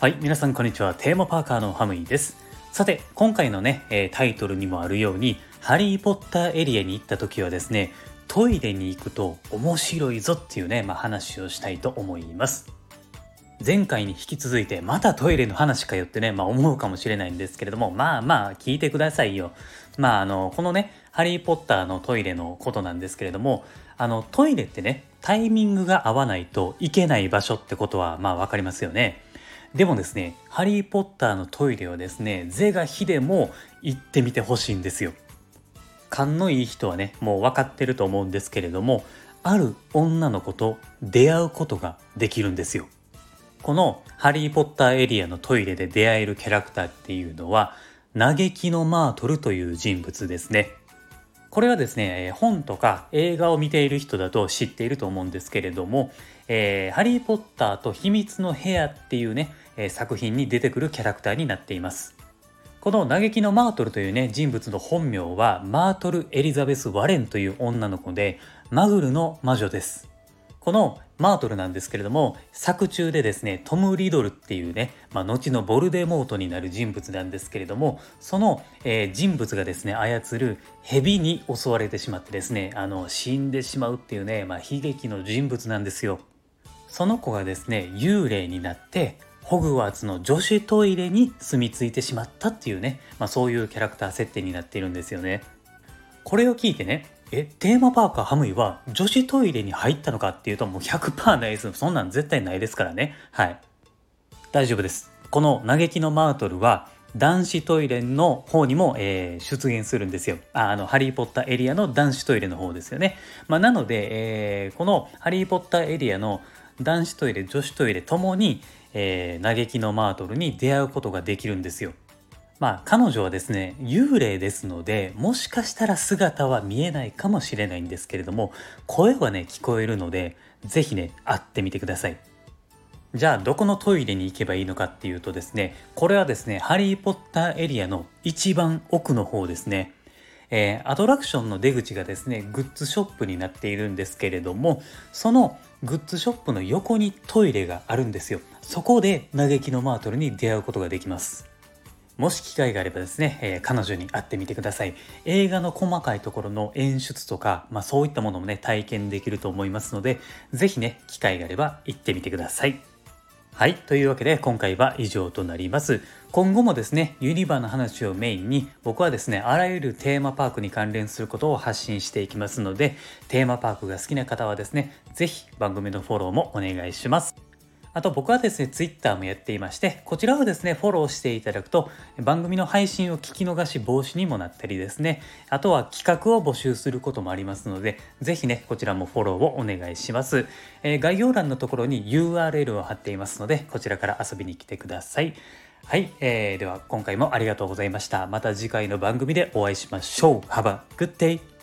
はい皆さんこんにちは。テーマパーカーのハムイです。さて今回のね、えー、タイトルにもあるようにハリー・ポッターエリアに行った時はですねトイレに行くと面白いぞっていうね、まあ、話をしたいと思います。前回に引き続いてまたトイレの話かよってね、まあ思うかもしれないんですけれども、まあまあ聞いてくださいよ。まああの、このね、ハリーポッターのトイレのことなんですけれども、あの、トイレってね、タイミングが合わないといけない場所ってことはまあわかりますよね。でもですね、ハリー・ポッターのトイレはですね、是が非でも行ってみてほしいんですよ。勘のいい人はね、もう分かってると思うんですけれども、ある女の子と出会うことができるんですよ。このハリー・ポッターエリアのトイレで出会えるキャラクターっていうのは、嘆きのマートルという人物ですね。これはですね、本とか映画を見ている人だと知っていると思うんですけれども、えー、ハリー・ポッターと秘密の部屋っていうね、え作品に出てくるキャラクターになっています。この嘆きのマートルというね人物の本名はマートル・エリザベス・ワレンという女の子でマグルの魔女です。このマートルなんですけれども作中でですねトム・リドルっていうね、まあ、後のボルデモートになる人物なんですけれどもその、えー、人物がですね操る蛇に襲われてしまってですねあの死んでしまうっていうね、まあ、悲劇の人物なんですよ。その子がですね幽霊になってホグワーツの女子トイレに住み着いてしまったっていうね、まあ、そういうキャラクター設定になっているんですよね。これを聞いてね、え、テーマパーカーハムイは女子トイレに入ったのかっていうともう100%ないです。そんなん絶対ないですからね。はい。大丈夫です。この嘆きのマートルは男子トイレの方にも、えー、出現するんですよあ。あの、ハリー・ポッターエリアの男子トイレの方ですよね。まあ、なので、えー、このハリー・ポッターエリアの男子トイレ、女子トイレともに、えー、嘆きのマートルに出会うことができるんですよ。まあ彼女はですね幽霊ですのでもしかしたら姿は見えないかもしれないんですけれども声はね聞こえるので是非ね会ってみてください。じゃあどこのトイレに行けばいいのかっていうとですねこれはですねハリー・ポッターエリアの一番奥の方ですね。えー、アトラクションの出口がですねグッズショップになっているんですけれどもそのグッズショップの横にトイレがあるんですよそこで嘆きのマートルに出会うことができますもし機会があればですね、えー、彼女に会ってみてください映画の細かいところの演出とか、まあ、そういったものもね体験できると思いますので是非ね機会があれば行ってみてくださいはい。というわけで今回は以上となります。今後もですね、ユニバーの話をメインに僕はですね、あらゆるテーマパークに関連することを発信していきますので、テーマパークが好きな方はですね、是非番組のフォローもお願いします。あと僕はですね、Twitter もやっていまして、こちらをですね、フォローしていただくと、番組の配信を聞き逃し防止にもなったりですね、あとは企画を募集することもありますので、ぜひね、こちらもフォローをお願いします。えー、概要欄のところに URL を貼っていますので、こちらから遊びに来てください。はい、えー、では今回もありがとうございました。また次回の番組でお会いしましょう。Have a good day!